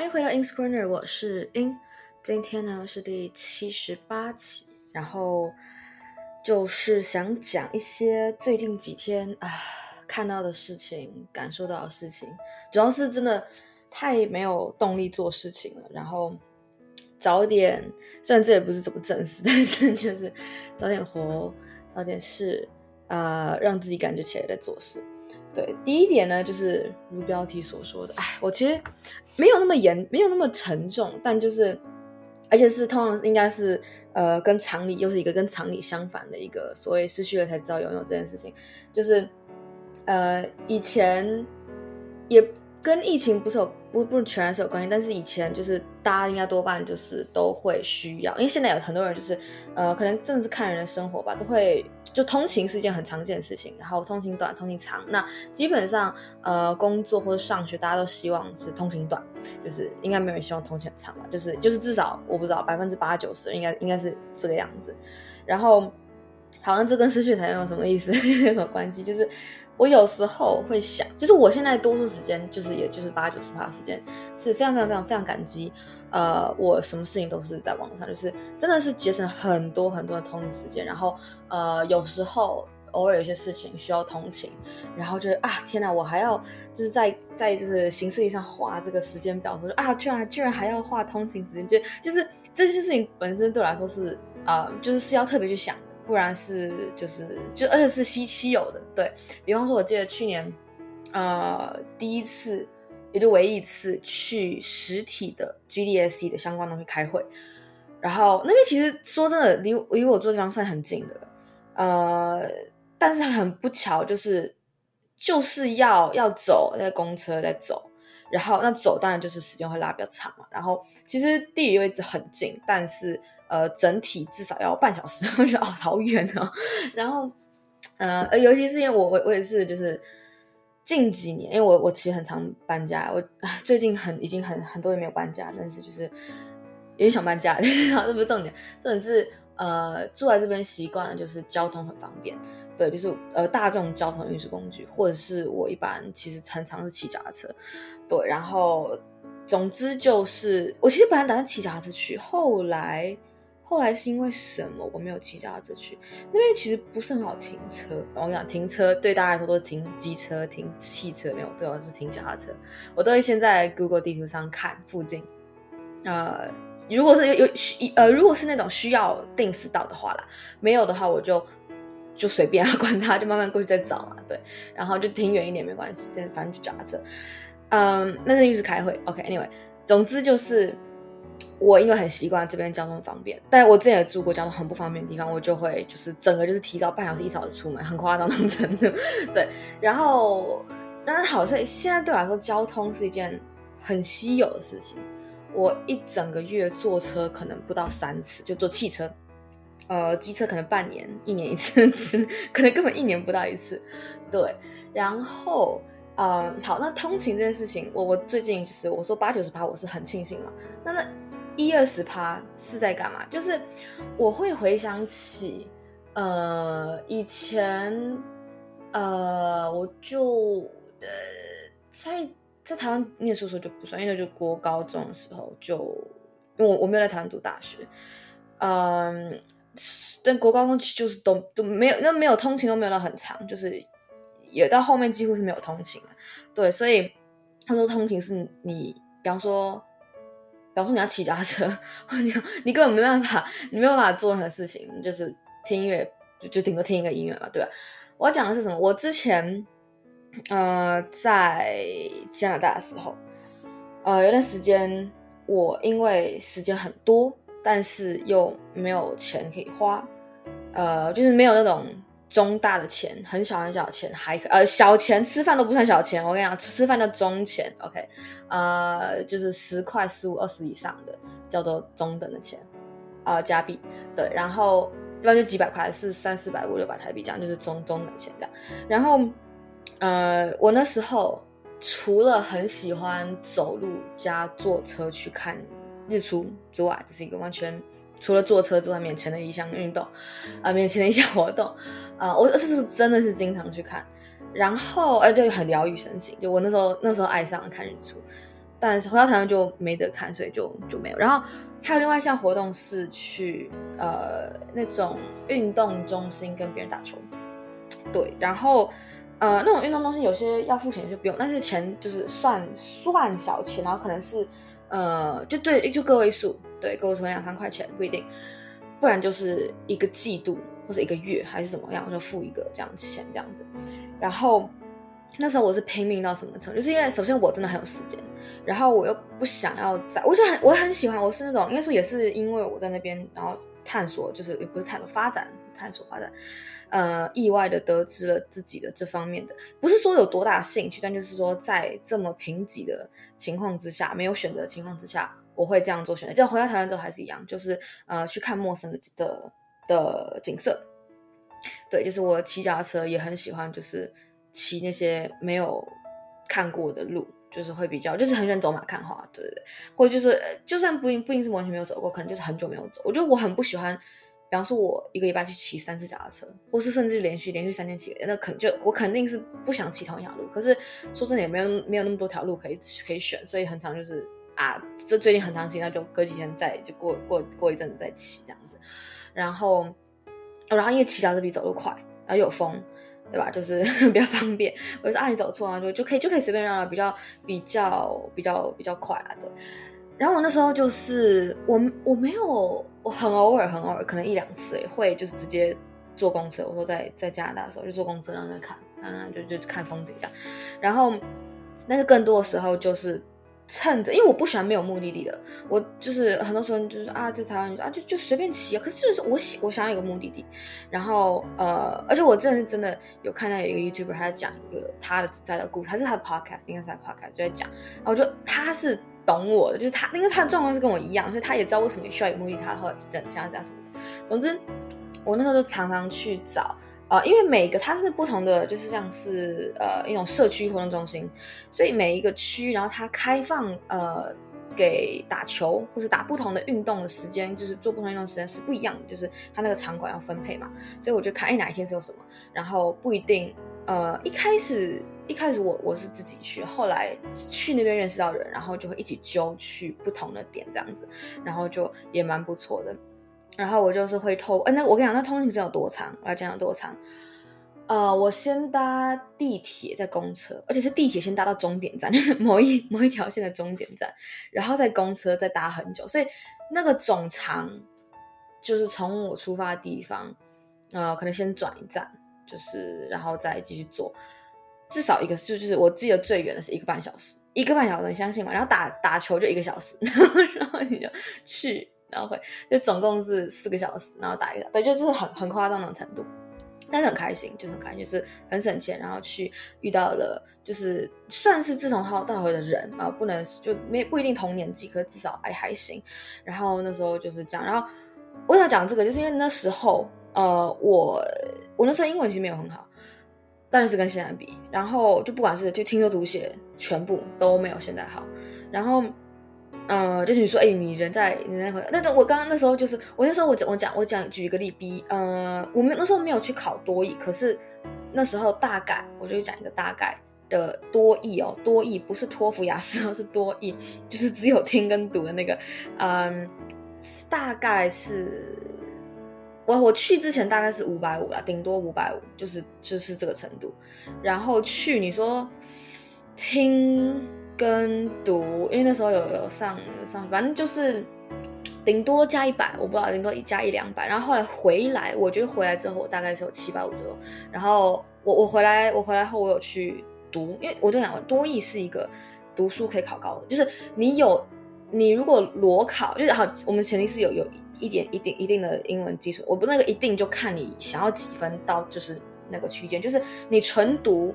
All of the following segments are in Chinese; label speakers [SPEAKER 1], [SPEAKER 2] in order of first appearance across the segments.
[SPEAKER 1] 欢迎回到 Ins Corner，我是 In。今天呢是第七十八期，然后就是想讲一些最近几天啊看到的事情、感受到的事情，主要是真的太没有动力做事情了。然后早点，虽然这也不是怎么正式，但是就是早点活，早点事，啊、呃，让自己感觉起来在做事。对，第一点呢，就是如标题所说的，哎，我其实没有那么严，没有那么沉重，但就是，而且是通常应该是，呃，跟常理又是一个跟常理相反的一个所谓失去了才知道拥有这件事情，就是，呃，以前也。跟疫情不是有不不全然是有关系，但是以前就是大家应该多半就是都会需要，因为现在有很多人就是呃，可能真的是看人的生活吧，都会就通勤是一件很常见的事情，然后通勤短、通勤长，那基本上呃工作或者上学，大家都希望是通勤短，就是应该没有人希望通勤长吧，就是就是至少我不知道百分之八九十应该应该是这个样子，然后好像这跟失去才有什么意思，有什么关系？就是。我有时候会想，就是我现在多数时间，就是也就是八九十趴的时间，是非常非常非常非常感激，呃，我什么事情都是在网上，就是真的是节省很多很多的通勤时间。然后，呃，有时候偶尔有些事情需要通勤，然后就啊，天哪，我还要就是在在就是行事历上画这个时间表，说啊，居然居然还要画通勤时间，就就是这些事情本身对我来说是啊、呃，就是是要特别去想。不然是就是就而且是稀稀有的，对，比方说，我记得去年，呃，第一次也就唯一一次去实体的 GDSC 的相关东西开会，然后那边其实说真的离离我住的地方算很近的，呃，但是很不巧，就是就是要要走在公车在走，然后那走当然就是时间会拉比较长嘛，然后其实地理位置很近，但是。呃，整体至少要半小时，我觉得哦，好远哦。然后，呃，尤其是因为我我我也是，就是近几年，因为我我其实很常搬家，我最近很已经很很多年没有搬家，但是就是有点想搬家。然后这不是重点，重点是呃，住在这边习惯了，就是交通很方便，对，就是呃大众交通运输工具，或者是我一般其实常常是骑脚踏车，对，然后总之就是我其实本来打算骑脚踏车去，后来。后来是因为什么我没有骑脚踏车去那边？其实不是很好停车。我跟你讲，停车对大家来说都是停机车、停汽车，没有对我是停脚踏车。我都会先在 Google 地图上看附近。呃，如果是有有需呃，如果是那种需要定时到的话啦，没有的话我就就随便啊，管他，就慢慢过去再找嘛。对，然后就停远一点没关系，反正就脚踏车。嗯，那是因为是开会。，OK，anyway，总之就是。我因为很习惯这边交通方便，但我之前也住过交通很不方便的地方，我就会就是整个就是提早半小时一小时出门，很夸张那种程度。对，然后但是好，所以现在对我来说，交通是一件很稀有的事情。我一整个月坐车可能不到三次，就坐汽车，呃，机车可能半年、一年一次，可能根本一年不到一次。对，然后嗯，好，那通勤这件事情，我我最近就是我说八九十趴，我是很庆幸嘛。那那。一二十趴是在干嘛？就是我会回想起，呃，以前，呃，我就呃，在在台湾念书的时候就不算，因为就国高中的时候就，因为我我没有在台湾读大学，嗯、呃，但国高中其实就是都都没有，那没有通勤都没有到很长，就是也到后面几乎是没有通勤，对，所以他说通勤是你，比方说。比方说你要骑脚踏车，你你根本没办法，你没有办法做任何事情，就是听音乐，就就顶多听一个音乐嘛，对吧？我要讲的是什么？我之前呃在加拿大的时候，呃有段时间我因为时间很多，但是又没有钱可以花，呃就是没有那种。中大的钱，很小很小的钱，还呃小钱吃饭都不算小钱。我跟你讲，吃饭叫中钱，OK，呃，就是十块、十五、二十以上的叫做中等的钱，呃，加币。对，然后一般就几百块，是三四百、五六百台币这样，就是中中等钱这样。然后，呃，我那时候除了很喜欢走路加坐车去看日出之外，就是一个完全。除了坐车之外，免钱的一项运动，啊、呃，免钱的一项活动，啊、我是不是真的是经常去看，然后，呃，就很疗愈身心。就我那时候那时候爱上了看日出，但是回到台湾就没得看，所以就就没有。然后还有另外一项活动是去呃那种运动中心跟别人打球，对，然后呃那种运动中心有些要付钱，有些不用，但是钱就是算算小钱，然后可能是呃就对就个位数，对个位数两三块钱不一定，不然就是一个季度或者一个月还是怎么样，我就付一个这样钱这样子，然后。那时候我是拼命到什么程度？就是因为首先我真的很有时间，然后我又不想要在，我就很我很喜欢，我是那种应该说也是因为我在那边，然后探索，就是也不是探索发展，探索发展，呃，意外的得知了自己的这方面的，不是说有多大兴趣，但就是说在这么贫瘠的情况之下，没有选择的情况之下，我会这样做选择。就回到台湾之后还是一样，就是呃去看陌生的的的景色，对，就是我骑脚踏车也很喜欢，就是。骑那些没有看过的路，就是会比较，就是很喜欢走马看花，对对对，或者就是就算不一不一定是完全没有走过，可能就是很久没有走。我觉得我很不喜欢，比方说我一个礼拜去骑三次脚踏车，或是甚至连续连续三天骑，那肯就我肯定是不想骑同一条路。可是说真的，也没有没有那么多条路可以可以选，所以很常就是啊，这最近很长期，那就隔几天再就过过过一阵子再骑这样子。然后，然后因为骑脚踏车比走路快，然后有风。对吧？就是 比较方便。我就说啊，你走错啊，就就可以就可以随便绕了，比较比较比较比较快啊。对。然后我那时候就是我我没有我很偶尔很偶尔可能一两次也会就是直接坐公车。我说在在加拿大的时候就坐公车在那边看，嗯，就就看风景这样。然后，但是更多的时候就是。趁着，因为我不喜欢没有目的地的，我就是很多时候就是啊，在台湾啊就就随便骑啊，可是就是我喜我想要有个目的地，然后呃，而且我真的是真的有看到有一个 YouTuber 他在讲一个他的在的故事，他是他的 Podcast，应该是他的 Podcast 就在讲，然后就他是懂我的，就是他因为他的状况是跟我一样，所以他也知道为什么需要有个目的地，他后来就这样这样什么的，总之我那时候就常常去找。呃，因为每个它是不同的，就是像是呃一种社区活动中心，所以每一个区，然后它开放呃给打球或是打不同的运动的时间，就是做不同运动的时间是不一样的，就是它那个场馆要分配嘛，所以我就看哎哪一天是有什么，然后不一定呃一开始一开始我我是自己去，后来去那边认识到人，然后就会一起揪去不同的点这样子，然后就也蛮不错的。然后我就是会透，呃，那我跟你讲，那通勤是有多长？我要讲有多长？呃，我先搭地铁，再公车，而且是地铁先搭到终点站，就是某一某一条线的终点站，然后再公车再搭很久，所以那个总长就是从我出发的地方，呃，可能先转一站，就是然后再继续做，至少一个就就是我记得最远的是一个半小时，一个半小时，你相信吗？然后打打球就一个小时，然后你就去。然后会就总共是四个小时，然后打一个，对，就是很很夸张的程度，但是很开心，就是很开心，就是很省钱，然后去遇到了就是算是志同道合的人啊，不能就没不一定同年纪，可至少还还行。然后那时候就是这样，然后为什么讲这个，就是因为那时候呃我我那时候英文其实没有很好，但是跟现在比，然后就不管是就听说读写全部都没有现在好，然后。呃，就是你说，哎、你人在，你在回，那我刚刚那时候就是，我那时候我讲我讲我讲举一个例比，呃，我们那时候没有去考多益，可是那时候大概我就讲一个大概的多益哦，多益不是托福雅思哦，是多益，就是只有听跟读的那个，嗯，大概是我我去之前大概是五百五啦，顶多五百五，就是就是这个程度，然后去你说听。跟读，因为那时候有有上上，反正就是顶多加一百，我不知道顶多一加一两百。然后后来回来，我觉得回来之后我大概是有七百五左右。然后我我回来我回来后我有去读，因为我就想多益是一个读书可以考高的，就是你有你如果裸考，就是好，我们前提是有有一点一定一定的英文基础。我不那个一定就看你想要几分到就是那个区间，就是你纯读。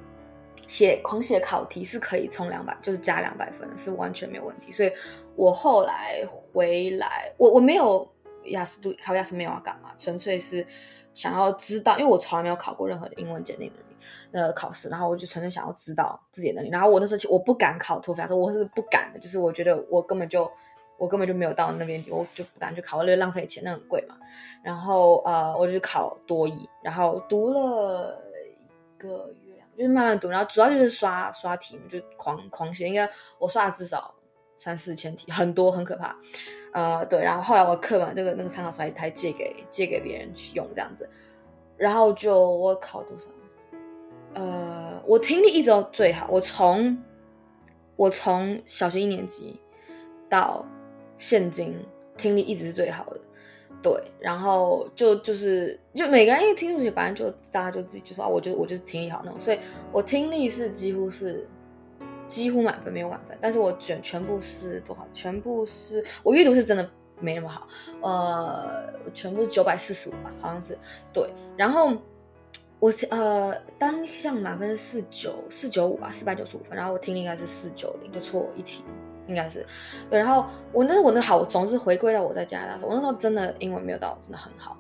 [SPEAKER 1] 写狂写考题是可以充两百，就是加两百分，是完全没有问题。所以我后来回来，我我没有雅思读考雅思没有要干嘛，纯粹是想要知道，因为我从来没有考过任何的英文简历能力的考试，然后我就纯粹想要知道自己的能力。然后我那时候我不敢考托福雅思，我是不敢的，就是我觉得我根本就我根本就没有到那边，我就不敢去考，因为浪费钱，那很贵嘛。然后呃，我就考多一，然后读了一个月。就是慢慢读，然后主要就是刷刷题目，就狂狂写。应该我刷了至少三四千题，很多很可怕。呃，对，然后后来我课本这个那个参考书还还借给借给别人去用这样子，然后就我考多少？呃，我听力一直都最好，我从我从小学一年级到现金听力一直是最好的。对，然后就就是就每个人一听数学，反正就大家就自己就说啊，我就我就是听力好那种，所以我听力是几乎是几乎满分，没有满分，但是我卷全部是多少？全部是我阅读是真的没那么好，呃，全部是九百四十五吧，好像是对。然后我呃单项满分是四九四九五吧，四百九十五分，然后我听力应该是四九零，就错一题。应该是，然后我那我那好，我总是回归到我在加拿大时候，我那时候真的英文没有到真的很好，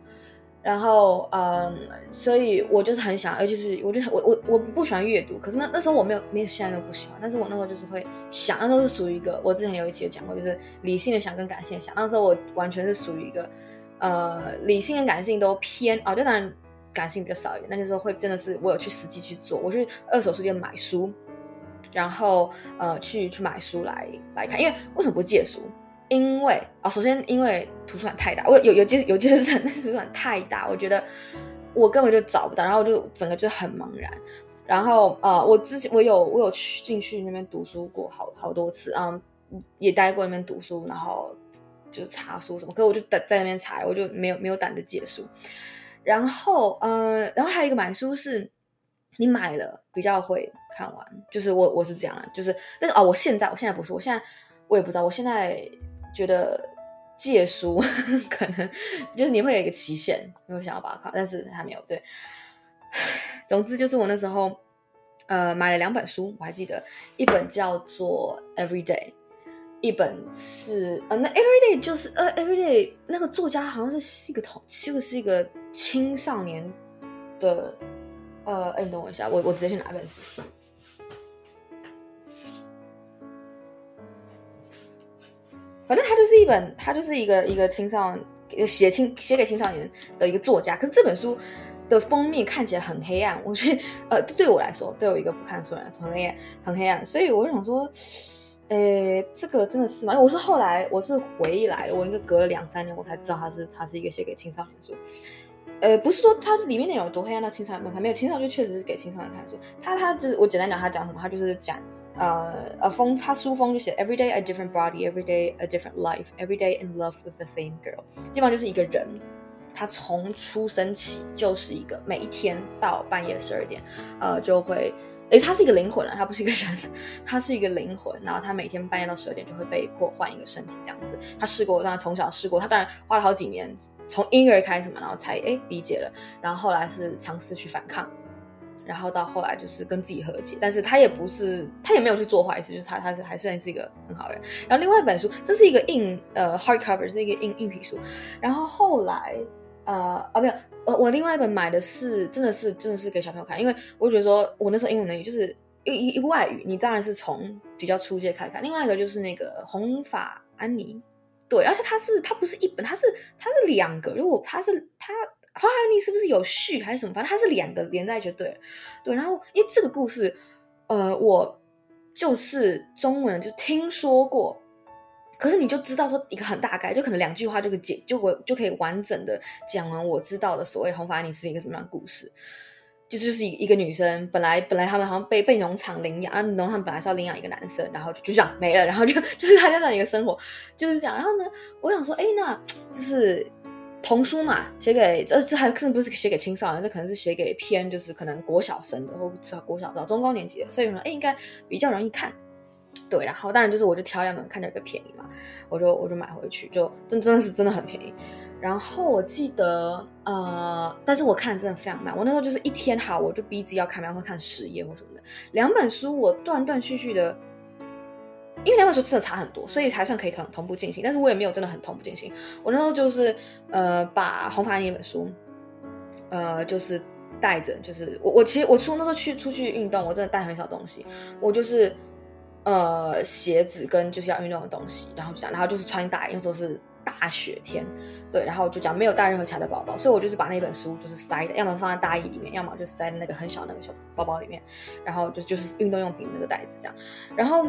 [SPEAKER 1] 然后嗯，所以我就是很想，尤其是我就我我我不喜欢阅读，可是那那时候我没有没有现在都不喜欢，但是我那时候就是会想，那时候是属于一个我之前有一期有讲过，就是理性的想跟感性的想，那时候我完全是属于一个呃理性跟感性都偏哦，就当然感性比较少一点，那就是会真的是我有去实际去做，我去二手书店买书。然后呃去去买书来来看，因为为什么不借书？因为啊、首先因为图书馆太大，我有有借有借书证，但是图书馆太大，我觉得我根本就找不到，然后我就整个就很茫然。然后呃，我之前我有我有去进去那边读书过好好多次，嗯，也待过那边读书，然后就查书什么，可我就在在那边查，我就没有没有胆子借书。然后呃，然后还有一个买书是。你买了比较会看完，就是我我是这样，就是但是哦，我现在我现在不是，我现在我也不知道，我现在觉得借书可能就是你会有一个期限，你会想要把它看，但是还没有对。总之就是我那时候呃买了两本书，我还记得一本叫做 Everyday，一本是呃那 Everyday 就是呃 Everyday 那个作家好像是一个同，是不是一个青少年的。呃，哎，你等我一下，我我直接去拿本书。反正他就是一本，他就是一个一个青少年写青写给青少年的一个作家。可是这本书的封面看起来很黑暗，我觉得呃，对我来说，对我一个不看书的人很黑暗，很黑暗。所以我就想说，诶，这个真的是吗？我是后来我是回忆来，我应该隔了两三年，我才知道他是他是一个写给青少年的书。呃，不是说它里面内容有多黑暗，那青少年们看没有，青少年就确实是给青少年看书。他他就是我简单讲，他讲什么，他就是讲呃呃风，他书风就写 Every day a different body, every day a different life, every day in love with the same girl。基本上就是一个人，他从出生起就是一个每一天到半夜十二点，呃就会，诶，他是一个灵魂啊，他不是一个人，他是一个灵魂。然后他每天半夜到十二点就会被迫换一个身体这样子。他试过，当然从小试过，他当然花了好几年。从婴儿开始嘛，然后才哎理解了，然后后来是尝试去反抗，然后到后来就是跟自己和解，但是他也不是，他也没有去做坏事，就是他他是还算是一个很好人。然后另外一本书，这是一个硬呃 hardcover，是一个硬硬皮书。然后后来呃啊没有，呃我另外一本买的是真的是真的是给小朋友看，因为我觉得说我那时候英文能力就是一一外语，你当然是从比较初阶开始看。另外一个就是那个红发安妮。对，而且它是它不是一本，它是它是两个。如果它是它，红发安妮是不是有序还是什么？反正它是两个连在一起对。对，然后因为这个故事，呃，我就是中文就听说过，可是你就知道说一个很大概，就可能两句话就可解，就我就可以完整的讲完我知道的所谓红发安妮是一个什么样的故事。就就是一一个女生，本来本来他们好像被被农场领养，然后农场本来是要领养一个男生，然后就就这样没了，然后就 就是他这样一个生活，就是这样。然后呢，我想说，哎，那就是童书嘛，写给这这还可能不是写给青少年，这可能是写给偏就是可能国小生的，或至少国小到中高年级的，所以说，哎，应该比较容易看。对，然后当然就是我就挑两本看着比较便宜嘛，我就我就买回去，就真真的是真的很便宜。然后我记得，呃，但是我看的真的非常慢。我那时候就是一天好，我就逼自己要看，然后看十页或什么的。两本书我断断续续的，因为两本书真的差很多，所以才算可以同同步进行。但是我也没有真的很同步进行。我那时候就是，呃，把红发安妮那本书，呃，就是带着，就是我我其实我出那时候去出去运动，我真的带很少东西，我就是，呃，鞋子跟就是要运动的东西，然后就这样，然后就是穿大衣，因为都是。大雪天，对，然后就讲没有带任何其他的包包，所以我就是把那本书就是塞的，要么放在大衣里面，要么就塞在那个很小那个小包包里面，然后就就是运动用品那个袋子这样，然后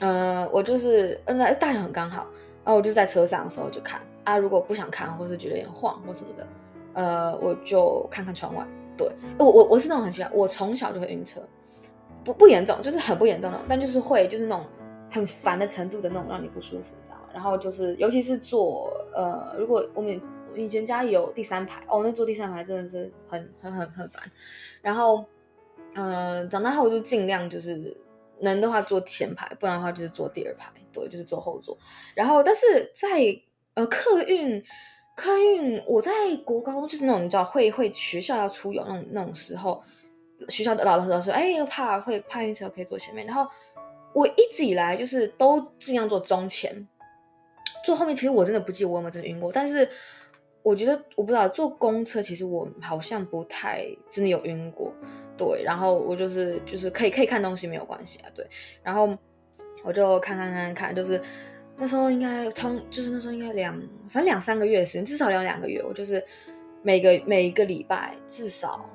[SPEAKER 1] 呃，我就是嗯，大小很刚好，然后我就在车上的时候就看啊，如果不想看或是觉得有点晃或什么的，呃，我就看看窗外。对，我我我是那种很喜欢，我从小就会晕车，不不严重，就是很不严重的，但就是会就是那种很烦的程度的那种让你不舒服，然后就是尤其是坐呃，如果我们以前家里有第三排哦，那坐第三排真的是很很很很烦。然后嗯、呃，长大后就尽量就是能的话坐前排，不然的话就是坐第二排，对，就是坐后座。然后但是在呃客运。客运，我在国高就是那种你知道会会学校要出游那种那种时候，学校的老师说，哎，怕会怕晕车可以坐前面。然后我一直以来就是都尽量坐中前，坐后面其实我真的不记得我有没有真的晕过。但是我觉得我不知道坐公车，其实我好像不太真的有晕过。对，然后我就是就是可以可以看东西没有关系啊。对，然后我就看看看看，就是。那时候应该从就是那时候应该两反正两三个月的时间，至少两两个月。我就是每个每一个礼拜至少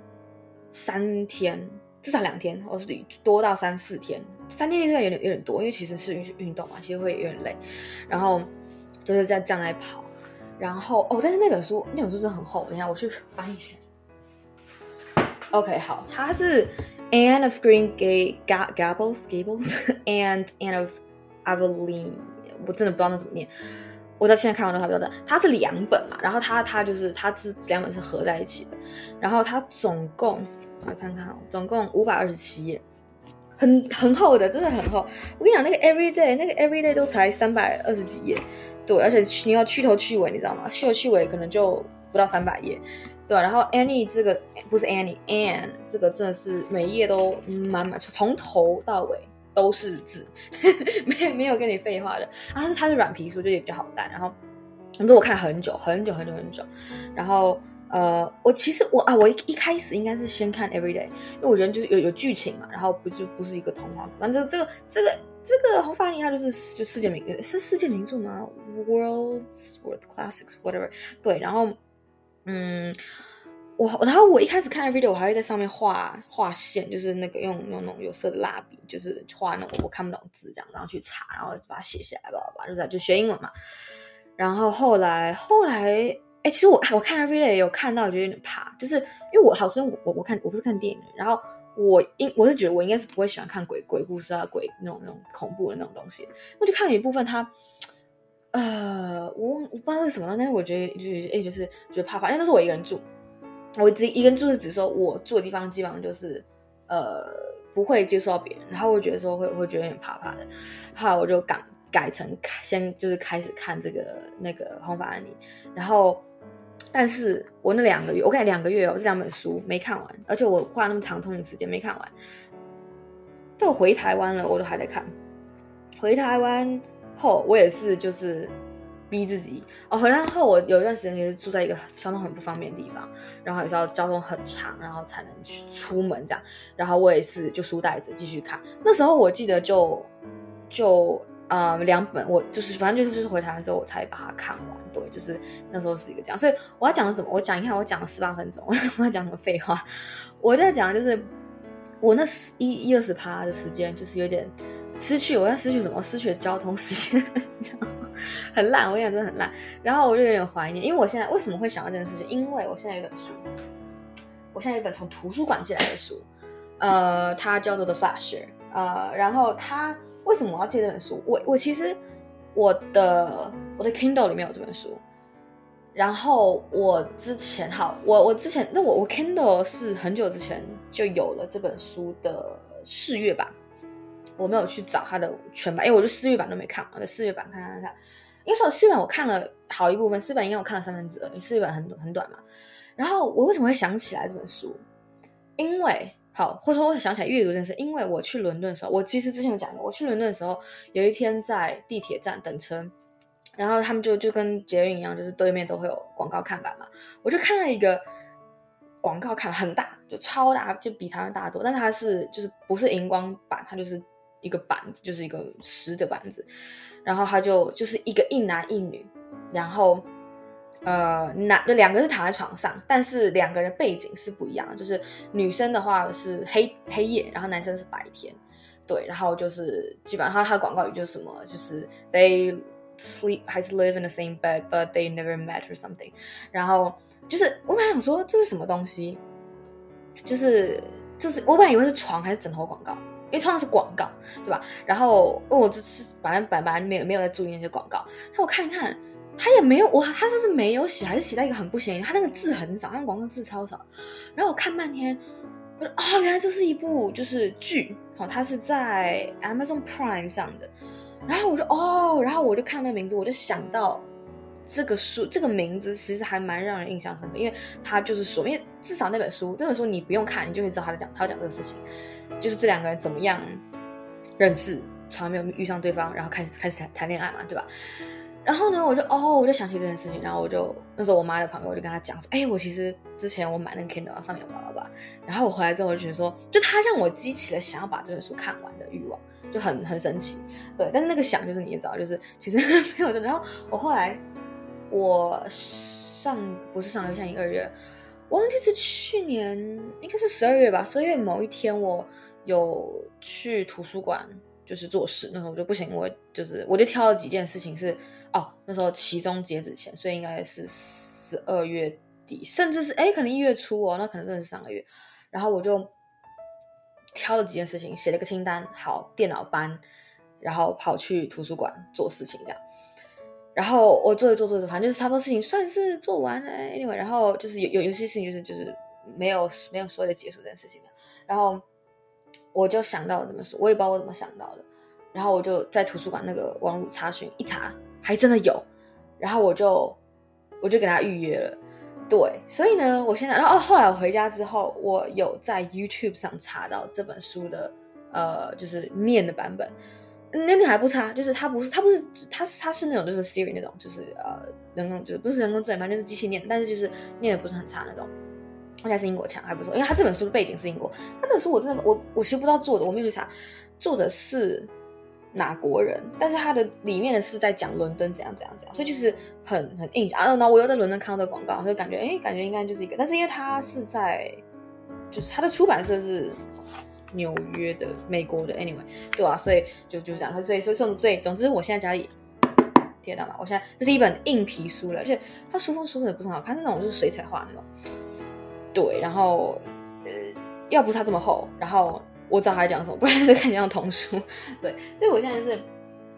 [SPEAKER 1] 三天，至少两天，或是多到三四天。三天应该有点有点多，因为其实是运运动嘛，其实会有点累。然后就是在这样来跑。然后哦，但是那本书那本书真的很厚，等一下我去翻一下。OK，好，它是 Anne of Green Gables Gables and Anne of Aveline。我真的不知道那怎么念，我到现在看完都还不知道。它是两本嘛，然后它它就是它这两本是合在一起的，然后它总共我看看哦，总共五百二十七页，很很厚的，真的很厚。我跟你讲，那个 Everyday 那个 Everyday 都才三百二十几页，对，而且你要去头去尾，你知道吗？去头去尾可能就不到三百页，对。然后 Annie 这个不是 Annie，Anne 这个真的是每一页都满满，从头到尾。都是字，没没有跟你废话的。它是它是软皮书，就也比较好带。然后，反正我看了很久很久很久很久。然后呃，我其实我啊，我一一开始应该是先看 Everyday，因为我觉得就是有有剧情嘛。然后不就不是一个童话。反正这个这个这个红发妮它就是就世界名是世界名著吗？World's World Classics whatever。对，然后嗯。我然后我一开始看 Everyday，我还会在上面画画线，就是那个用用那种有色的蜡笔，就是画那种我看不懂字这样，然后去查，然后把它写下来吧，吧，就是就学英文嘛。然后后来后来，哎，其实我我看 Everyday 有看到，我觉得有点怕，就是因为我好像我我我看我不是看电影，然后我应我是觉得我应该是不会喜欢看鬼鬼故事啊鬼那种那种恐怖的那种东西，我就看了一部分，它呃我我不知道是什么，但是我觉得就是哎就是觉得怕怕，因为那是我一个人住。我只一个人住是指说，我住的地方基本上就是，呃，不会接触到别人，然后我觉得说会会觉得有点怕怕的，后来我就改改成先就是开始看这个那个红发安妮，然后，但是我那两个月，我看两个月哦，这两本书没看完，而且我花了那么长通勤时间没看完，但我回台湾了，我都还在看，回台湾后我也是就是。逼自己哦，回来后我有一段时间也是住在一个交通很不方便的地方，然后有时候交通很长，然后才能去出门这样。然后我也是就书带着继续看。那时候我记得就就呃两本，我就是反正就是回台湾之后我才把它看完。对，就是那时候是一个这样。所以我要讲的什么？我讲一下，我讲了十八分钟，我要讲什么废话？我在讲的就是我那十一一二十趴的时间，就是有点失去。我要失去什么？失去了交通时间。很烂，我跟你讲真的很烂。然后我就有点怀念，因为我现在为什么会想到这件事情？因为我现在有本书，我现在有本从图书馆借来的书，呃，它叫做《The Flasher》，呃，然后它为什么我要借这本书？我我其实我的我的 Kindle 里面有这本书，然后我之前好，我我之前那我我 Kindle 是很久之前就有了这本书的四月版。我没有去找它的全版，因为我就四月版都没看，我的四月版看看看，因为说四月版我看了好一部分，四月版应该我看了三分之二，因为四月版很很短嘛。然后我为什么会想起来这本书？因为或者我想起来阅读这件事，因为我去伦敦的时候，我其实之前有讲过，我去伦敦的时候，有一天在地铁站等车，然后他们就就跟捷运一样，就是对面都会有广告看板嘛，我就看了一个广告看很大，就超大，就比台湾大多，但是它是就是不是荧光板，它就是。一个板子就是一个实的板子，然后他就就是一个一男一女，然后呃男的两个是躺在床上，但是两个人背景是不一样的，就是女生的话是黑黑夜，然后男生是白天，对，然后就是基本上他的广告语就是什么，就是 they sleep 还是 live in the same bed but they never met or something，然后就是我本来想说这是什么东西，就是就是我本来以为是床还是枕头广告，因为通常是广告，对吧？然后问我这次本来本来没有没有在注意那些广告，让我看一看。他也没有我，他是不是没有写，还是写在一个很不显眼？他那个字很少，他广告字超少。然后我看半天，我说哦，原来这是一部就是剧，哦，它是在 Amazon Prime 上的。然后我就哦，然后我就看那名字，我就想到这个书，这个名字其实还蛮让人印象深刻，因为他就是说，因为至少那本书，这本书你不用看，你就会知道他在讲，他要讲这个事情，就是这两个人怎么样认识，从来没有遇上对方，然后开始开始谈谈恋爱嘛，对吧？然后呢，我就哦，我就想起这件事情，然后我就那时候我妈在旁边，我就跟她讲说，哎，我其实之前我买那个 Kindle 上面有吧吧。然后我回来之后，我就觉得说，就它让我激起了想要把这本书看完的欲望，就很很神奇。对，但是那个想就是你也知道，就是其实 没有的。然后我后来，我上不是上个月，像二月，我忘记是去年，应该是十二月吧，十二月某一天，我有去图书馆，就是做事，那时候我就不行，我就是我就挑了几件事情是。哦，那时候期中截止前，所以应该是十二月底，甚至是哎，可能一月初哦，那可能真的是上个月。然后我就挑了几件事情，写了个清单，好，电脑搬，然后跑去图书馆做事情这样。然后我做一做做做，反正就是差不多事情算是做完了。Anyway，然后就是有有有些事情就是就是没有没有所谓的结束这件事情的。然后我就想到了这么说，我也不知道我怎么想到的。然后我就在图书馆那个网路查询一查。还真的有，然后我就我就给他预约了，对，所以呢，我现在，然后后来我回家之后，我有在 YouTube 上查到这本书的，呃，就是念的版本，念的还不差，就是它不是它不是它是它是那种就是 Siri 那种，就是呃人工就是不是人工智能，反正就是机器念，但是就是念的不是很差那种，而且是英国腔还不错，因为他这本书的背景是英国，他这本书我真的我我其实不知道作者，我没有去查，作者是。哪国人？但是他的里面的是在讲伦敦怎样怎样怎样，所以就是很很印象啊。然后我又在伦敦看到这广告，就感觉哎，感觉应该就是一个。但是因为它是在，就是它的出版社是纽约的，美国的，anyway，对啊，所以就就这样。他所以说送的最，总之我现在家里听得到吗？我现在这是一本硬皮书了，而且它书封书的也不是很好看，是那种就是水彩画那种。对，然后呃，要不是它这么厚，然后。我知道他讲什么，不然是看像童书。对，所以我现在就是，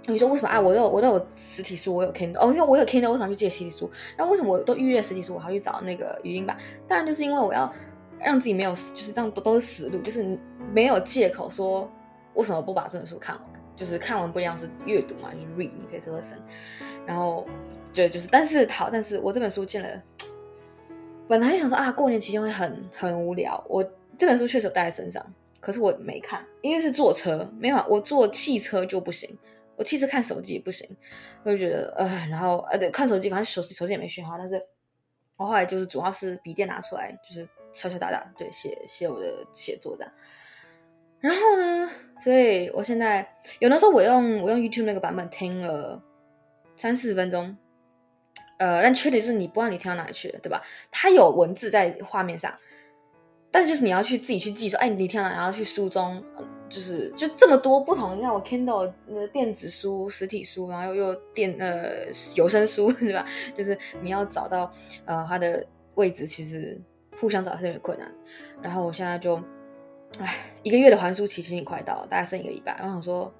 [SPEAKER 1] 你说为什么啊？我都有我都有实体书，我有 Kindle，哦，因为我有 Kindle，我想去借实体书。然后为什么我都预约实体书，我还要去找那个语音版？当然就是因为我要让自己没有，就是这样都都是死路，就是没有借口说为什么不把这本书看完。就是看完不一样是阅读嘛，就是 read，你可以说 listen。然后就就是，但是好，但是我这本书见了，本来想说啊，过年期间会很很无聊，我这本书确实有带在身上。可是我没看，因为是坐车，没法，我坐汽车就不行，我汽车看手机也不行，我就觉得，呃，然后呃，对，看手机，反正手机手机也没讯号，但是我后来就是主要是笔电拿出来，就是敲敲打打，对，写写我的写作这样。然后呢，所以我现在有的时候我用我用 YouTube 那个版本听了三四十分钟，呃，但缺点是你不知道你听到哪里去了，对吧？它有文字在画面上。但是就是你要去自己去记说，哎，你天哪？然后去书中，就是就这么多不同。你看我 Kindle 那电子书、实体书，然后又电呃有声书，对吧？就是你要找到呃它的位置，其实互相找是有点困难。然后我现在就，哎，一个月的还书期其实也快到了，大概剩一个礼拜。我想说。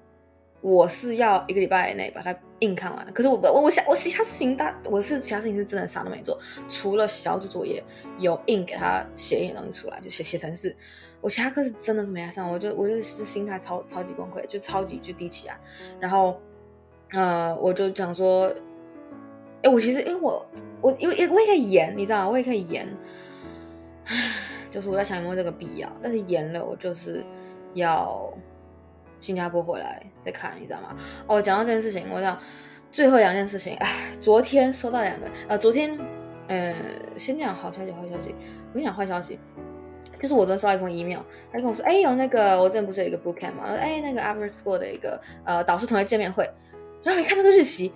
[SPEAKER 1] 我是要一个礼拜以内把它硬看完，可是我我我想我其他事情大我是其他事情是真的啥都没做，除了小组作业有硬给他写一点东西出来，就写写程式，我其他课是真的是没上，我就我就是心态超超级崩溃，就超级就低气压，然后呃我就讲说，哎我其实因为我我因为我也可以延，你知道吗？我也可以延，就是我在想有没有这个必要，但是延了我就是要。新加坡回来再看，你知道吗？哦，讲到这件事情，我想最后两件事情。哎，昨天收到两个，呃，昨天，呃，先讲好消息，坏消息。我先讲坏消息，就是我昨天收到一封 email，他跟我说，哎，有那个我之前不是有一个 bookcamp 嘛，哎，那个 Upward School 的一个呃导师同学见面会，然后一看那个日期，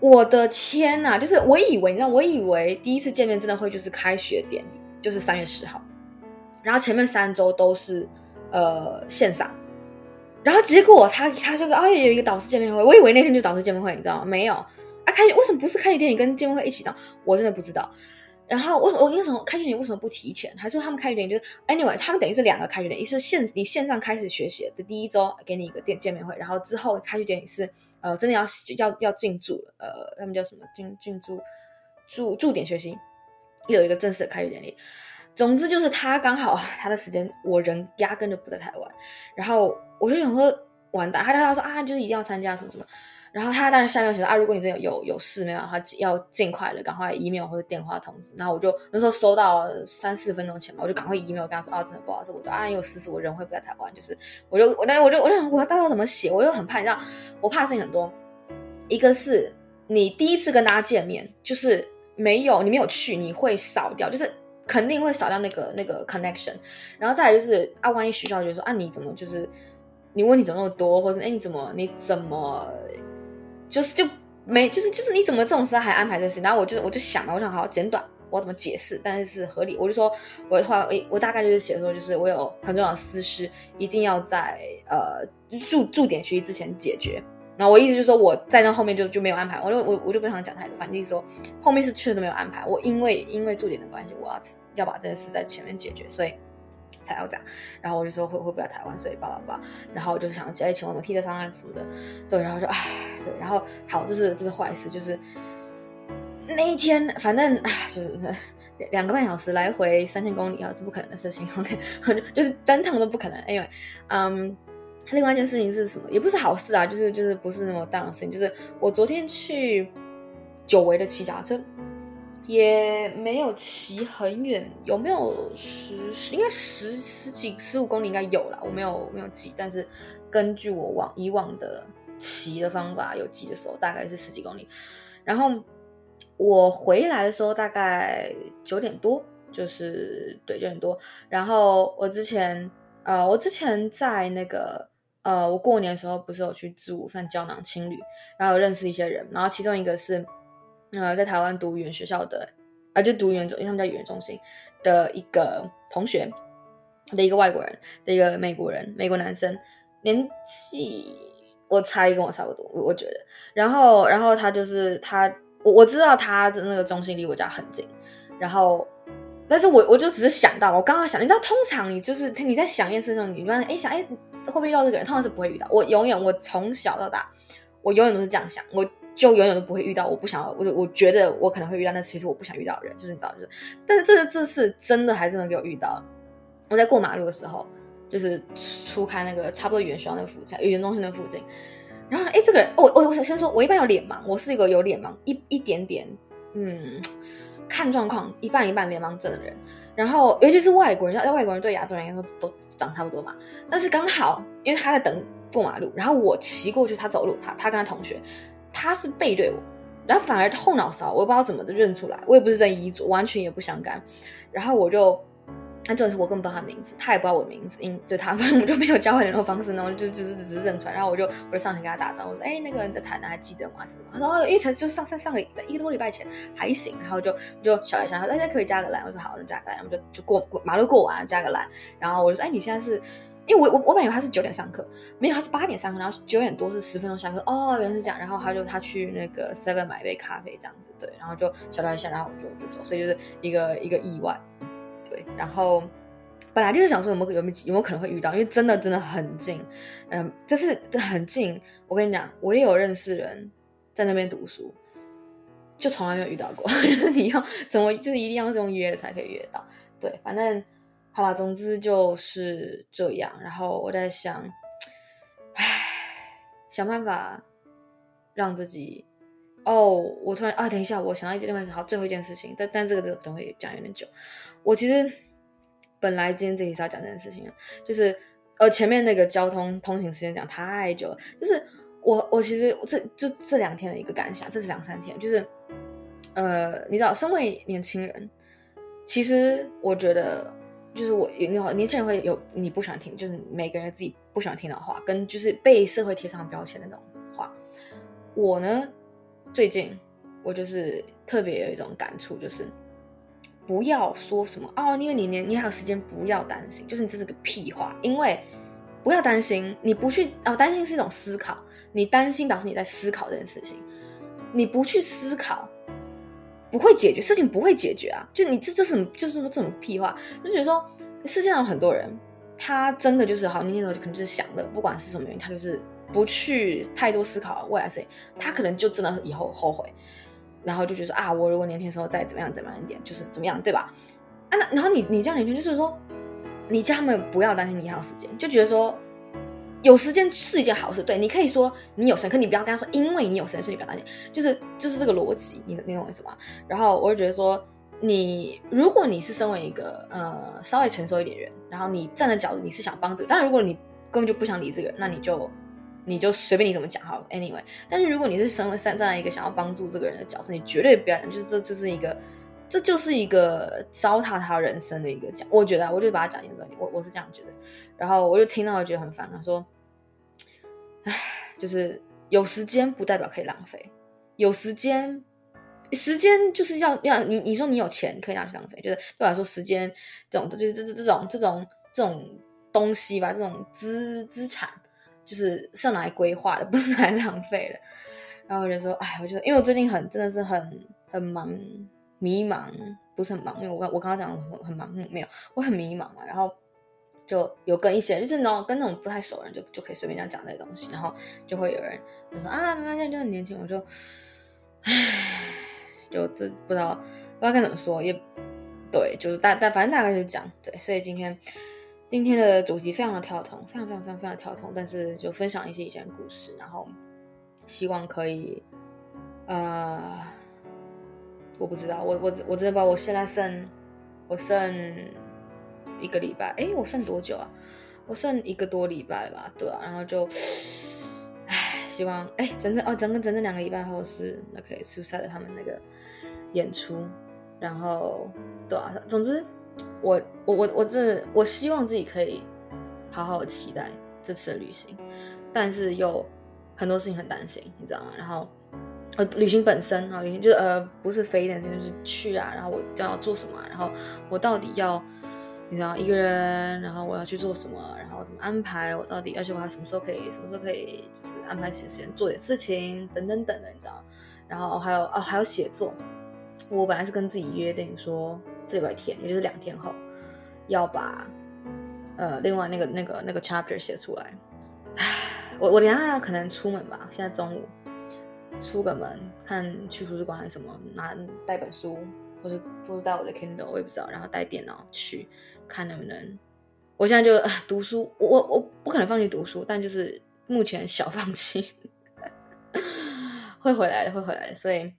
[SPEAKER 1] 我的天呐，就是我以为，你知道，我以为第一次见面真的会就是开学典礼，就是三月十号，然后前面三周都是呃线上。然后结果他他说啊，有一个导师见面会，我以为那天就导师见面会，你知道吗？没有啊，开为什么不是开学典礼跟见面会一起的？我真的不知道。然后我我为什么开学典礼为什么不提前？还是说他们开学典礼就是 anyway，他们等于是两个开学典礼，一是线你线上开始学习的第一周给你一个见见面会，然后之后开学典礼是呃真的要要要进驻，呃他们叫什么进进驻驻驻点学习，有一个正式的开学典礼。总之就是他刚好他的时间我人压根就不在台湾，然后我就想说完蛋，他他说啊就是一定要参加什么什么。然后他当然下面写啊，如果你真的有有有事没有的话，要尽快的赶快 email 或者电话通知。然后我就那时候收到三四分钟前嘛，我就赶快 email 跟他说啊，真的不好意思，我就啊有事事，我人会不在台湾，就是我就我那我就我就想我到时候怎么写，我又很怕，你知道我怕的事情很多。一个是你第一次跟大家见面，就是没有你没有去，你会少掉，就是肯定会少掉那个那个 connection。然后再来就是啊，万一学校就说啊你怎么就是你问题怎么那么多，或者哎你怎么你怎么。就是就没就是就是你怎么这种时候还安排这事？然后我就我就想嘛，我想好好简短，我怎么解释，但是是合理。我就说，我的话，我我大概就是写说，就是我有很重要的私事，一定要在呃驻驻点学习之前解决。然后我意思就是说，我在那后面就就没有安排，我就我我就不想讲太多，反正就是说后面是确实都没有安排。我因为因为驻点的关系，我要要把这件事在前面解决，所以。才要这样，然后我就说会会不会来台湾，所以叭叭叭，然后我就是想起来请我们替代方案什么的，对，然后就哎，对，然后好，这是这是坏事，就是那一天反正啊，就是两个半小时来回三千公里啊，这不可能的事情，OK，就是单趟都不可能，因为嗯，另外一件事情是什么？也不是好事啊，就是就是不是那么大的事情，就是我昨天去久违的骑脚踏车。也没有骑很远，有没有十十应该十十几十五公里应该有啦，我没有没有记，但是根据我往以往的骑的方法有记的时候，大概是十几公里。然后我回来的时候大概九点多，就是对九点多。然后我之前呃我之前在那个呃我过年的时候不是有去吃午饭胶囊青旅，然后认识一些人，然后其中一个是。呃，在台湾读语言学校的，啊，就读语言中，因为他们叫语言中心的一个同学的一个外国人的一个美国人，美国男生，年纪我猜跟我差不多，我我觉得。然后，然后他就是他，我我知道他的那个中心离我家很近。然后，但是我我就只是想到，我刚刚想，你知道，通常你就是你在想一件事情，你一般哎想哎会不会遇到这个人，通常是不会遇到。我永远，我从小到大，我永远都是这样想，我。就永远都不会遇到，我不想要，我我觉得我可能会遇到，但其实我不想遇到的人，就是你知道，就是，但是这个这次真的还真的给我遇到。我在过马路的时候，就是出开那个差不多语言学校那附近，语言中心那附近，然后呢，哎，这个人，我我我想先说，我一般有脸盲，我是一个有脸盲一一点点，嗯，看状况一半一半脸盲症的人。然后尤其是外国人，外国人对亚洲人来说都长差不多嘛，但是刚好因为他在等过马路，然后我骑过去，他走路，他他跟他同学。他是背对我，然后反而后脑勺，我也不知道怎么的认出来，我也不是在遗嘱，完全也不相干。然后我就，那这是我根本不知道他名字，他也不知道我名字，因对他，反正我就没有交换联络方式，然后就就是只是认出来。然后我就我就上前跟他打招呼，我说：“哎，那个人在台南，还记得吗？什么？”他说：“哦，因为才就上上上个一个多礼拜前，还行。”然后就就小来想，他说：“大家可以加个 line。”我说：“好，就加个 line。”我们就就过过马路过完加个 line。然后我就说：“哎，你现在是？”因为我我我本来以为他是九点上课，没有，他是八点上课，然后九点多是十分钟下课。哦，原来是这样。然后他就他去那个 Seven 买一杯咖啡这样子，对，然后就小聊一下，然后我就就走，所以就是一个一个意外，对。然后本来就是想说有没有有没有有没有可能会遇到，因为真的真的很近，嗯，这是很近。我跟你讲，我也有认识人在那边读书，就从来没有遇到过。就是你要怎么就是一定要这种约的才可以约到，对，反正。好吧，总之就是这样。然后我在想，唉，想办法让自己……哦，我突然啊，等一下，我想到一件另外好最后一件事情，但但这个这个可能会讲有点久。我其实本来今天这期是要讲这件事情，就是呃前面那个交通通行时间讲太久了，就是我我其实这就这两天的一个感想，这是两三天，就是呃你知道，身为年轻人，其实我觉得。就是我有那种年轻人会有你不喜欢听，就是每个人自己不喜欢听的话，跟就是被社会贴上标签的那种话。我呢，最近我就是特别有一种感触，就是不要说什么哦，因为你年你还有时间，不要担心，就是你这是个屁话，因为不要担心，你不去哦，担心是一种思考，你担心表示你在思考这件事情，你不去思考，不会解决事情，不会解决啊！就你这这是什么？就是说这种屁话，就觉得说世界上有很多人，他真的就是好年轻时候就可能就是享乐，不管是什么原因，他就是不去太多思考未来事情，他可能就真的以后后悔，然后就觉得说啊，我如果年轻时候再怎么样怎么样一点，就是怎么样，对吧？啊，那然后你你这样年轻就是说。你叫他们不要担心你还有时间，就觉得说有时间是一件好事。对，你可以说你有时间，可你不要跟他说，因为你有时间，所以你不要担心。就是就是这个逻辑，你你懂我意思吗？然后我就觉得说，你如果你是身为一个呃稍微成熟一点人，然后你站在角度你是想帮助，但如果你根本就不想理这个人，那你就你就随便你怎么讲好了。Anyway，但是如果你是身为站在一个想要帮助这个人的角色，你绝对不要，就是这这是一个。这就是一个糟蹋他人生的一个讲，我觉得，我就把它讲一个，我我是这样觉得。然后我就听到，我觉得很烦。他说：“唉，就是有时间不代表可以浪费，有时间，时间就是要要你你说你有钱可以拿去浪费，就是对我来说，时间这种就是这这这种这种这种东西吧，这种资资产就是是来规划的，不是来浪费的。然后我就说，哎，我觉得，因为我最近很真的是很很忙。”迷茫不是很忙，因为我刚我刚刚讲很很忙，没有，我很迷茫嘛。然后就有跟一些，就是那种跟那种不太熟人就，就可以随便这样讲这些东西。然后就会有人就说啊，没关系，就很年轻。我就唉，就这不知道不知道该怎么说，也对，就是大大反正大概就是讲对。所以今天今天的主题非常的跳通，非常非常非常非常跳通，但是就分享一些以前的故事，然后希望可以呃。我不知道，我我我真的不知道，我现在剩我剩一个礼拜，哎，我剩多久啊？我剩一个多礼拜吧，对啊，然后就，唉，希望哎，整整哦，整个整整两个礼拜后是那可以出赛的他们那个演出，然后对啊，总之我我我我这我希望自己可以好好的期待这次的旅行，但是又很多事情很担心，你知道吗？然后。呃，旅行本身啊，旅行就是呃，不是飞的，就是去啊。然后我将要做什么？然后我到底要，你知道，一个人，然后我要去做什么？然后怎么安排？我到底，而且我还什么时候可以，什么时候可以，就是安排些时间做点事情，等等等的，你知道。然后还有哦，还有写作。我本来是跟自己约定说，这礼拜天，也就是两天后，要把呃另外那个那个那个 chapter 写出来。唉，我我等下可能出门吧，现在中午。出个门，看去图书馆还是什么，拿带本书，或者或是带我的 Kindle，我也不知道，然后带电脑去看能不能。我现在就读书，我我我不可能放弃读书，但就是目前小放弃，会回来的，会回来的。所以，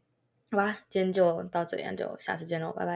[SPEAKER 1] 好吧，今天就到这里，就下次见喽，拜拜。